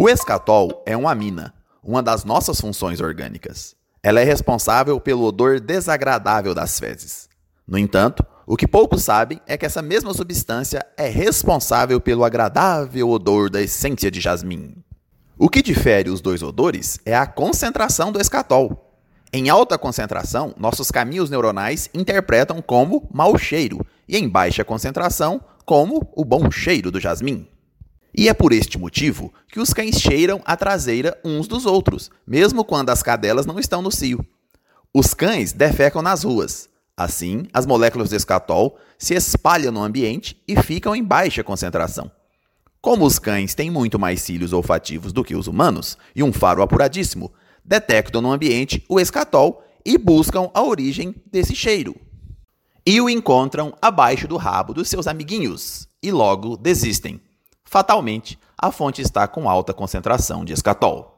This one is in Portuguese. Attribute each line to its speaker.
Speaker 1: O escatol é uma amina, uma das nossas funções orgânicas. Ela é responsável pelo odor desagradável das fezes. No entanto, o que poucos sabem é que essa mesma substância é responsável pelo agradável odor da essência de jasmim. O que difere os dois odores é a concentração do escatol. Em alta concentração, nossos caminhos neuronais interpretam como mau cheiro, e em baixa concentração, como o bom cheiro do jasmim. E é por este motivo que os cães cheiram a traseira uns dos outros, mesmo quando as cadelas não estão no cio. Os cães defecam nas ruas. Assim, as moléculas de escatol se espalham no ambiente e ficam em baixa concentração. Como os cães têm muito mais cílios olfativos do que os humanos e um faro apuradíssimo, detectam no ambiente o escatol e buscam a origem desse cheiro. E o encontram abaixo do rabo dos seus amiguinhos e logo desistem. Fatalmente, a fonte está com alta concentração de escatol.